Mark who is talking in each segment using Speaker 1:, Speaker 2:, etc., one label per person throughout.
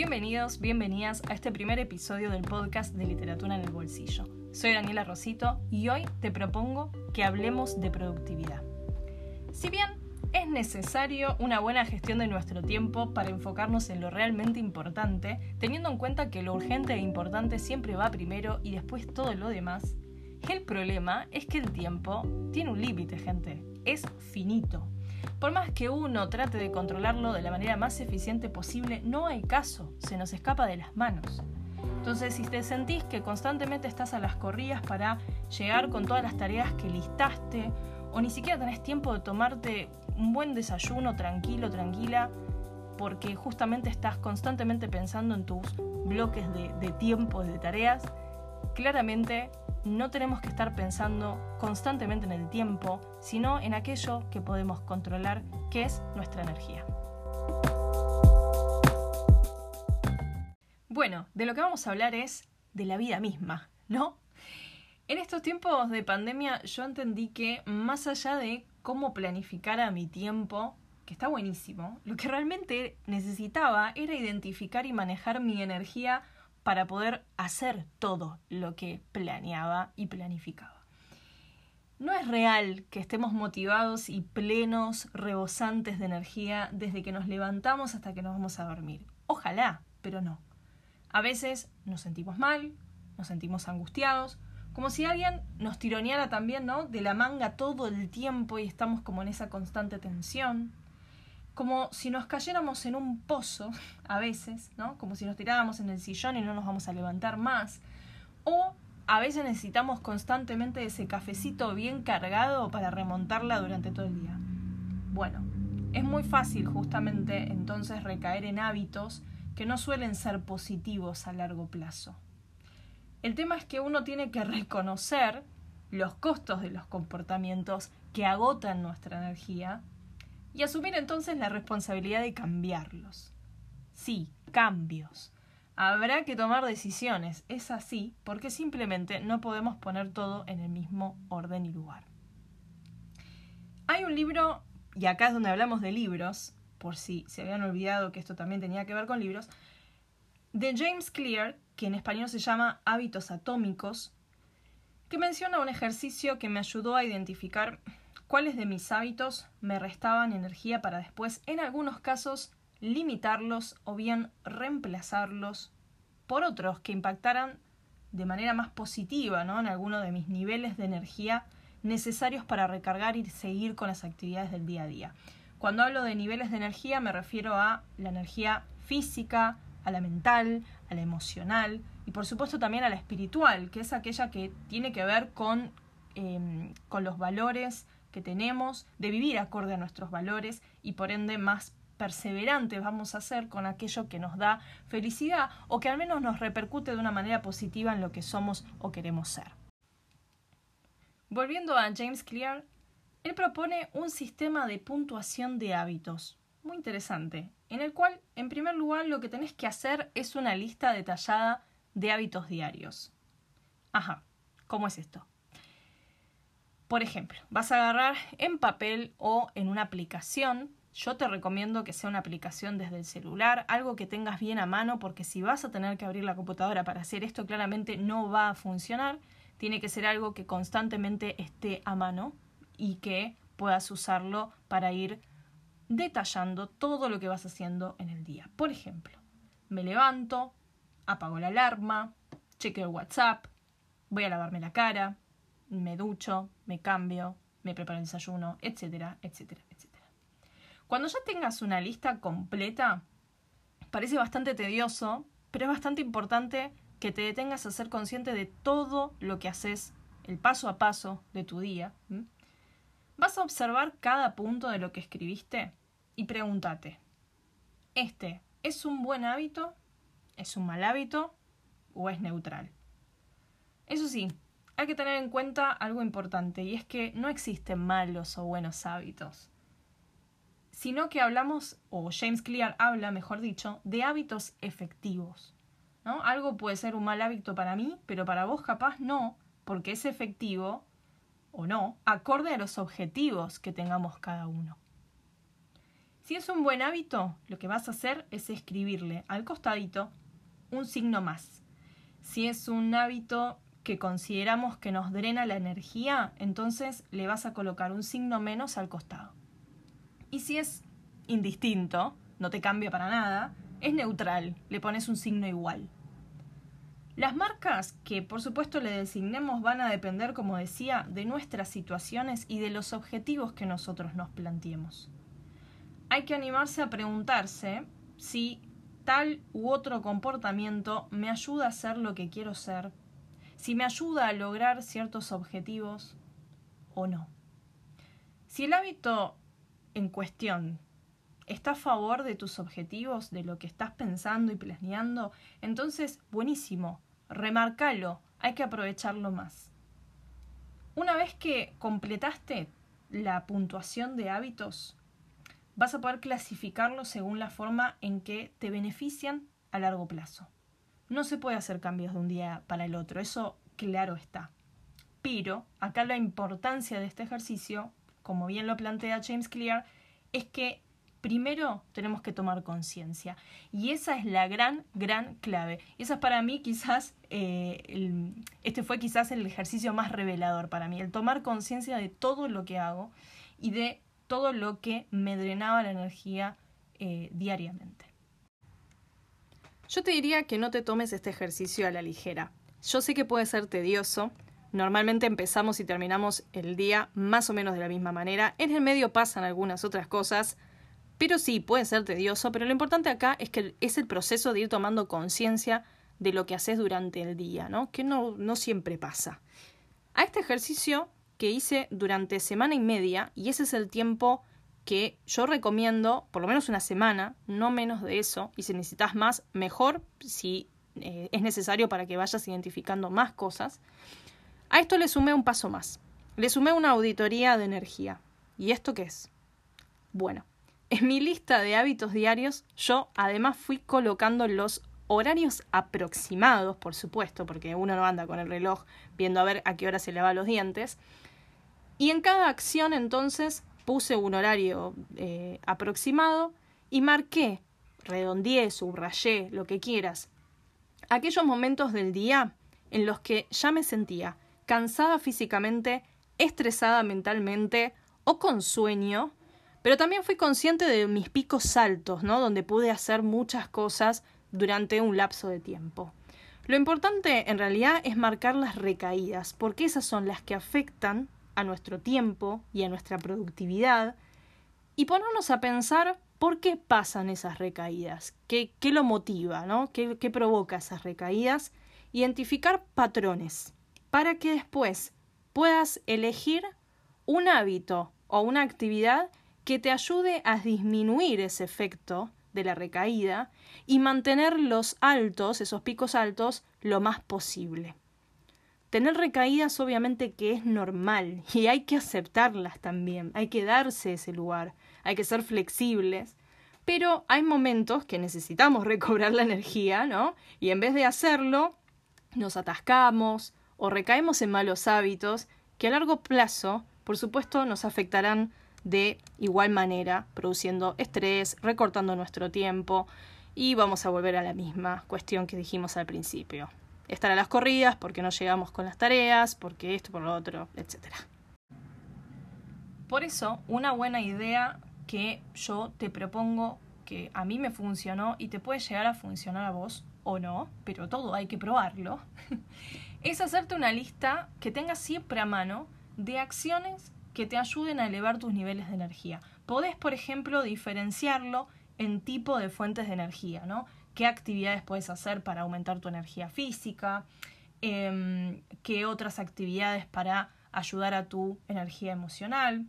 Speaker 1: Bienvenidos, bienvenidas a este primer episodio del podcast de Literatura en el Bolsillo. Soy Daniela Rosito y hoy te propongo que hablemos de productividad. Si bien es necesario una buena gestión de nuestro tiempo para enfocarnos en lo realmente importante, teniendo en cuenta que lo urgente e importante siempre va primero y después todo lo demás, el problema es que el tiempo tiene un límite, gente. Es finito. Por más que uno trate de controlarlo de la manera más eficiente posible, no hay caso, se nos escapa de las manos. Entonces, si te sentís que constantemente estás a las corridas para llegar con todas las tareas que listaste, o ni siquiera tenés tiempo de tomarte un buen desayuno tranquilo, tranquila, porque justamente estás constantemente pensando en tus bloques de, de tiempo, de tareas, claramente no tenemos que estar pensando constantemente en el tiempo, sino en aquello que podemos controlar, que es nuestra energía. Bueno, de lo que vamos a hablar es de la vida misma, ¿no? En estos tiempos de pandemia yo entendí que más allá de cómo planificar a mi tiempo, que está buenísimo, lo que realmente necesitaba era identificar y manejar mi energía para poder hacer todo lo que planeaba y planificaba. No es real que estemos motivados y plenos, rebosantes de energía desde que nos levantamos hasta que nos vamos a dormir. Ojalá, pero no. A veces nos sentimos mal, nos sentimos angustiados, como si alguien nos tironeara también, ¿no? De la manga todo el tiempo y estamos como en esa constante tensión como si nos cayéramos en un pozo, a veces, ¿no? Como si nos tiráramos en el sillón y no nos vamos a levantar más. O a veces necesitamos constantemente ese cafecito bien cargado para remontarla durante todo el día. Bueno, es muy fácil justamente entonces recaer en hábitos que no suelen ser positivos a largo plazo. El tema es que uno tiene que reconocer los costos de los comportamientos que agotan nuestra energía y asumir entonces la responsabilidad de cambiarlos. Sí, cambios. Habrá que tomar decisiones, es así, porque simplemente no podemos poner todo en el mismo orden y lugar. Hay un libro, y acá es donde hablamos de libros, por si se habían olvidado que esto también tenía que ver con libros, de James Clear, que en español se llama Hábitos Atómicos, que menciona un ejercicio que me ayudó a identificar cuáles de mis hábitos me restaban energía para después, en algunos casos, limitarlos o bien reemplazarlos por otros que impactaran de manera más positiva ¿no? en alguno de mis niveles de energía necesarios para recargar y seguir con las actividades del día a día. Cuando hablo de niveles de energía me refiero a la energía física, a la mental, a la emocional y por supuesto también a la espiritual, que es aquella que tiene que ver con, em, con los valores que tenemos, de vivir acorde a nuestros valores y por ende más perseverantes vamos a ser con aquello que nos da felicidad o que al menos nos repercute de una manera positiva en lo que somos o queremos ser. Volviendo a James Clear, él propone un sistema de puntuación de hábitos, muy interesante, en el cual, en primer lugar, lo que tenés que hacer es una lista detallada de hábitos diarios. Ajá, ¿cómo es esto? Por ejemplo, vas a agarrar en papel o en una aplicación. Yo te recomiendo que sea una aplicación desde el celular, algo que tengas bien a mano, porque si vas a tener que abrir la computadora para hacer esto, claramente no va a funcionar. Tiene que ser algo que constantemente esté a mano y que puedas usarlo para ir detallando todo lo que vas haciendo en el día. Por ejemplo, me levanto, apago la alarma, chequeo WhatsApp, voy a lavarme la cara, me ducho, me cambio, me preparo el desayuno, etcétera, etcétera, etcétera. Cuando ya tengas una lista completa, parece bastante tedioso, pero es bastante importante que te detengas a ser consciente de todo lo que haces, el paso a paso de tu día. Vas a observar cada punto de lo que escribiste y pregúntate, ¿este es un buen hábito? ¿Es un mal hábito? ¿O es neutral? Eso sí, hay que tener en cuenta algo importante y es que no existen malos o buenos hábitos, sino que hablamos, o James Clear habla, mejor dicho, de hábitos efectivos. ¿no? Algo puede ser un mal hábito para mí, pero para vos capaz no, porque es efectivo o no, acorde a los objetivos que tengamos cada uno. Si es un buen hábito, lo que vas a hacer es escribirle al costadito un signo más. Si es un hábito que consideramos que nos drena la energía, entonces le vas a colocar un signo menos al costado. Y si es indistinto, no te cambia para nada, es neutral, le pones un signo igual. Las marcas que por supuesto le designemos van a depender, como decía, de nuestras situaciones y de los objetivos que nosotros nos planteemos. Hay que animarse a preguntarse si tal u otro comportamiento me ayuda a ser lo que quiero ser, si me ayuda a lograr ciertos objetivos o no. Si el hábito en cuestión está a favor de tus objetivos, de lo que estás pensando y planeando, entonces buenísimo, remarcalo, hay que aprovecharlo más. Una vez que completaste la puntuación de hábitos, vas a poder clasificarlo según la forma en que te benefician a largo plazo. No se puede hacer cambios de un día para el otro, eso claro está. Pero acá la importancia de este ejercicio, como bien lo plantea James Clear, es que primero tenemos que tomar conciencia. Y esa es la gran, gran clave. Y esa es para mí quizás, eh, este fue quizás el ejercicio más revelador para mí, el tomar conciencia de todo lo que hago y de todo lo que me drenaba la energía eh, diariamente. Yo te diría que no te tomes este ejercicio a la ligera. Yo sé que puede ser tedioso, Normalmente empezamos y terminamos el día más o menos de la misma manera. En el medio pasan algunas otras cosas, pero sí, puede ser tedioso, pero lo importante acá es que es el proceso de ir tomando conciencia de lo que haces durante el día, ¿no? Que no, no siempre pasa. A este ejercicio que hice durante semana y media, y ese es el tiempo que yo recomiendo, por lo menos una semana, no menos de eso, y si necesitas más, mejor, si eh, es necesario para que vayas identificando más cosas. A esto le sumé un paso más. Le sumé una auditoría de energía. ¿Y esto qué es? Bueno, en mi lista de hábitos diarios, yo además fui colocando los horarios aproximados, por supuesto, porque uno no anda con el reloj viendo a ver a qué hora se lava los dientes. Y en cada acción entonces puse un horario eh, aproximado y marqué, redondeé, subrayé, lo que quieras, aquellos momentos del día en los que ya me sentía cansada físicamente, estresada mentalmente o con sueño pero también fui consciente de mis picos altos, ¿no? Donde pude hacer muchas cosas durante un lapso de tiempo. Lo importante en realidad es marcar las recaídas, porque esas son las que afectan a nuestro tiempo y a nuestra productividad, y ponernos a pensar por qué pasan esas recaídas, qué, qué lo motiva, ¿no? ¿Qué, qué provoca esas recaídas, identificar patrones, para que después puedas elegir un hábito o una actividad que te ayude a disminuir ese efecto de la recaída y mantener los altos, esos picos altos, lo más posible. Tener recaídas obviamente que es normal y hay que aceptarlas también, hay que darse ese lugar, hay que ser flexibles, pero hay momentos que necesitamos recobrar la energía, ¿no? Y en vez de hacerlo, nos atascamos o recaemos en malos hábitos que a largo plazo, por supuesto, nos afectarán de igual manera, produciendo estrés, recortando nuestro tiempo y vamos a volver a la misma cuestión que dijimos al principio. Estar a las corridas porque no llegamos con las tareas, porque esto, por lo otro, etc. Por eso, una buena idea que yo te propongo, que a mí me funcionó y te puede llegar a funcionar a vos o no, pero todo hay que probarlo, es hacerte una lista que tengas siempre a mano de acciones que te ayuden a elevar tus niveles de energía. Podés, por ejemplo, diferenciarlo en tipo de fuentes de energía, ¿no? ¿Qué actividades puedes hacer para aumentar tu energía física? Em, ¿Qué otras actividades para ayudar a tu energía emocional?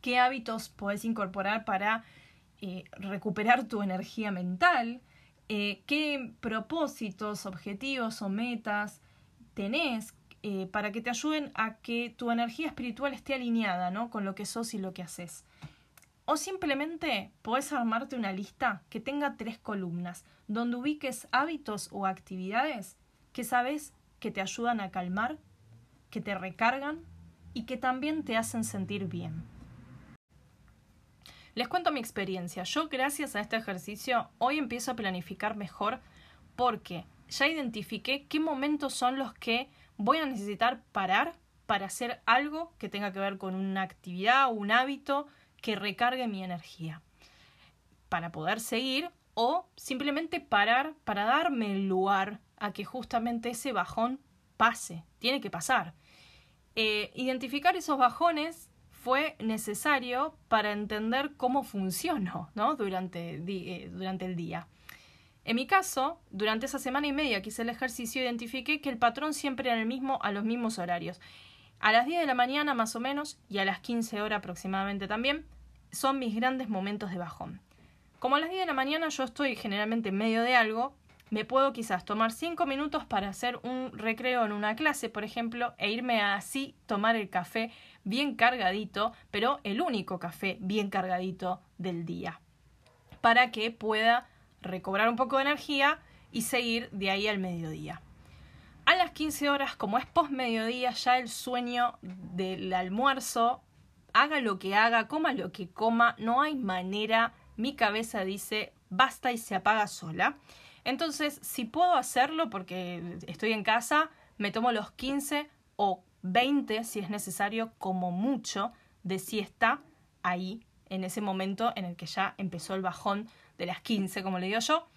Speaker 1: ¿Qué hábitos puedes incorporar para eh, recuperar tu energía mental? Eh, ¿Qué propósitos, objetivos o metas tenés eh, para que te ayuden a que tu energía espiritual esté alineada ¿no? con lo que sos y lo que haces. O simplemente podés armarte una lista que tenga tres columnas, donde ubiques hábitos o actividades que sabes que te ayudan a calmar, que te recargan y que también te hacen sentir bien. Les cuento mi experiencia. Yo gracias a este ejercicio hoy empiezo a planificar mejor porque ya identifiqué qué momentos son los que voy a necesitar parar para hacer algo que tenga que ver con una actividad o un hábito que recargue mi energía. Para poder seguir o simplemente parar para darme el lugar a que justamente ese bajón pase. Tiene que pasar. Eh, identificar esos bajones fue necesario para entender cómo funciono ¿no? durante, eh, durante el día. En mi caso, durante esa semana y media que hice el ejercicio, identifiqué que el patrón siempre era el mismo a los mismos horarios. A las 10 de la mañana más o menos y a las 15 horas aproximadamente también son mis grandes momentos de bajón. Como a las 10 de la mañana yo estoy generalmente en medio de algo, me puedo quizás tomar 5 minutos para hacer un recreo en una clase, por ejemplo, e irme a así tomar el café bien cargadito, pero el único café bien cargadito del día, para que pueda recobrar un poco de energía y seguir de ahí al mediodía. A las 15 horas, como es post mediodía, ya el sueño del almuerzo, haga lo que haga, coma lo que coma, no hay manera, mi cabeza dice basta y se apaga sola. Entonces, si puedo hacerlo porque estoy en casa, me tomo los 15 o 20, si es necesario, como mucho, de siesta ahí, en ese momento en el que ya empezó el bajón de las 15, como le digo yo,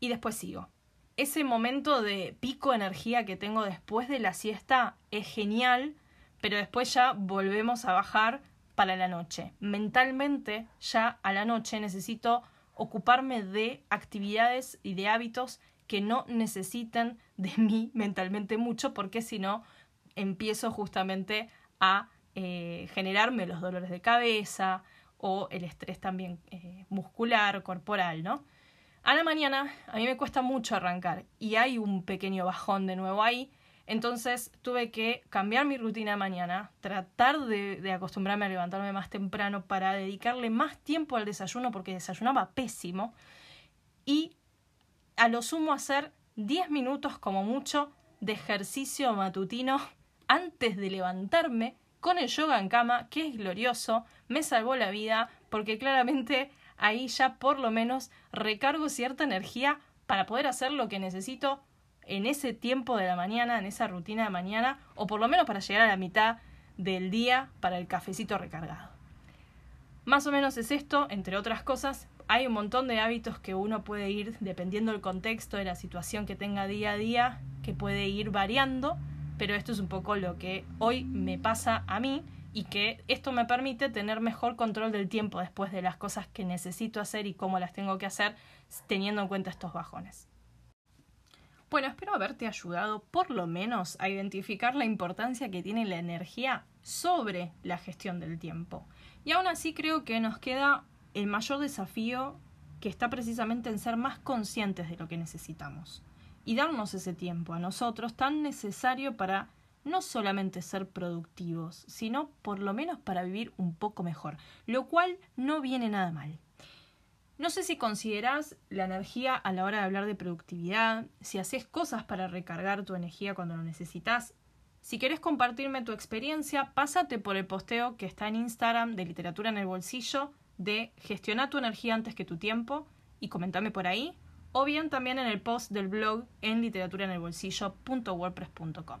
Speaker 1: y después sigo. Ese momento de pico energía que tengo después de la siesta es genial, pero después ya volvemos a bajar para la noche. Mentalmente, ya a la noche necesito ocuparme de actividades y de hábitos que no necesiten de mí mentalmente mucho, porque si no, empiezo justamente a eh, generarme los dolores de cabeza, o el estrés también eh, muscular, corporal, ¿no? A la mañana a mí me cuesta mucho arrancar y hay un pequeño bajón de nuevo ahí, entonces tuve que cambiar mi rutina mañana, tratar de, de, acostumbrarme a levantarme más temprano para dedicarle más tiempo al desayuno porque desayunaba pésimo. Y a lo sumo hacer 10 minutos como mucho de ejercicio matutino antes de levantarme con el yoga en cama, que es glorioso, me salvó la vida, porque claramente ahí ya por lo menos recargo cierta energía para poder hacer lo que necesito en ese tiempo de la mañana, en esa rutina de mañana, o por lo menos para llegar a la mitad del día para el cafecito recargado. Más o menos es esto, entre otras cosas. Hay un montón de hábitos que uno puede ir, dependiendo del contexto, de la situación que tenga día a día, que puede ir variando pero esto es un poco lo que hoy me pasa a mí y que esto me permite tener mejor control del tiempo después de las cosas que necesito hacer y cómo las tengo que hacer teniendo en cuenta estos bajones. Bueno, espero haberte ayudado por lo menos a identificar la importancia que tiene la energía sobre la gestión del tiempo. Y aún así creo que nos queda el mayor desafío que está precisamente en ser más conscientes de lo que necesitamos y darnos ese tiempo a nosotros tan necesario para no solamente ser productivos, sino por lo menos para vivir un poco mejor, lo cual no viene nada mal. No sé si consideras la energía a la hora de hablar de productividad, si haces cosas para recargar tu energía cuando lo necesitas. Si quieres compartirme tu experiencia, pásate por el posteo que está en Instagram de Literatura en el Bolsillo de Gestiona tu energía antes que tu tiempo y comentame por ahí o bien también en el post del blog en literaturaenelbolsillo.wordpress.com.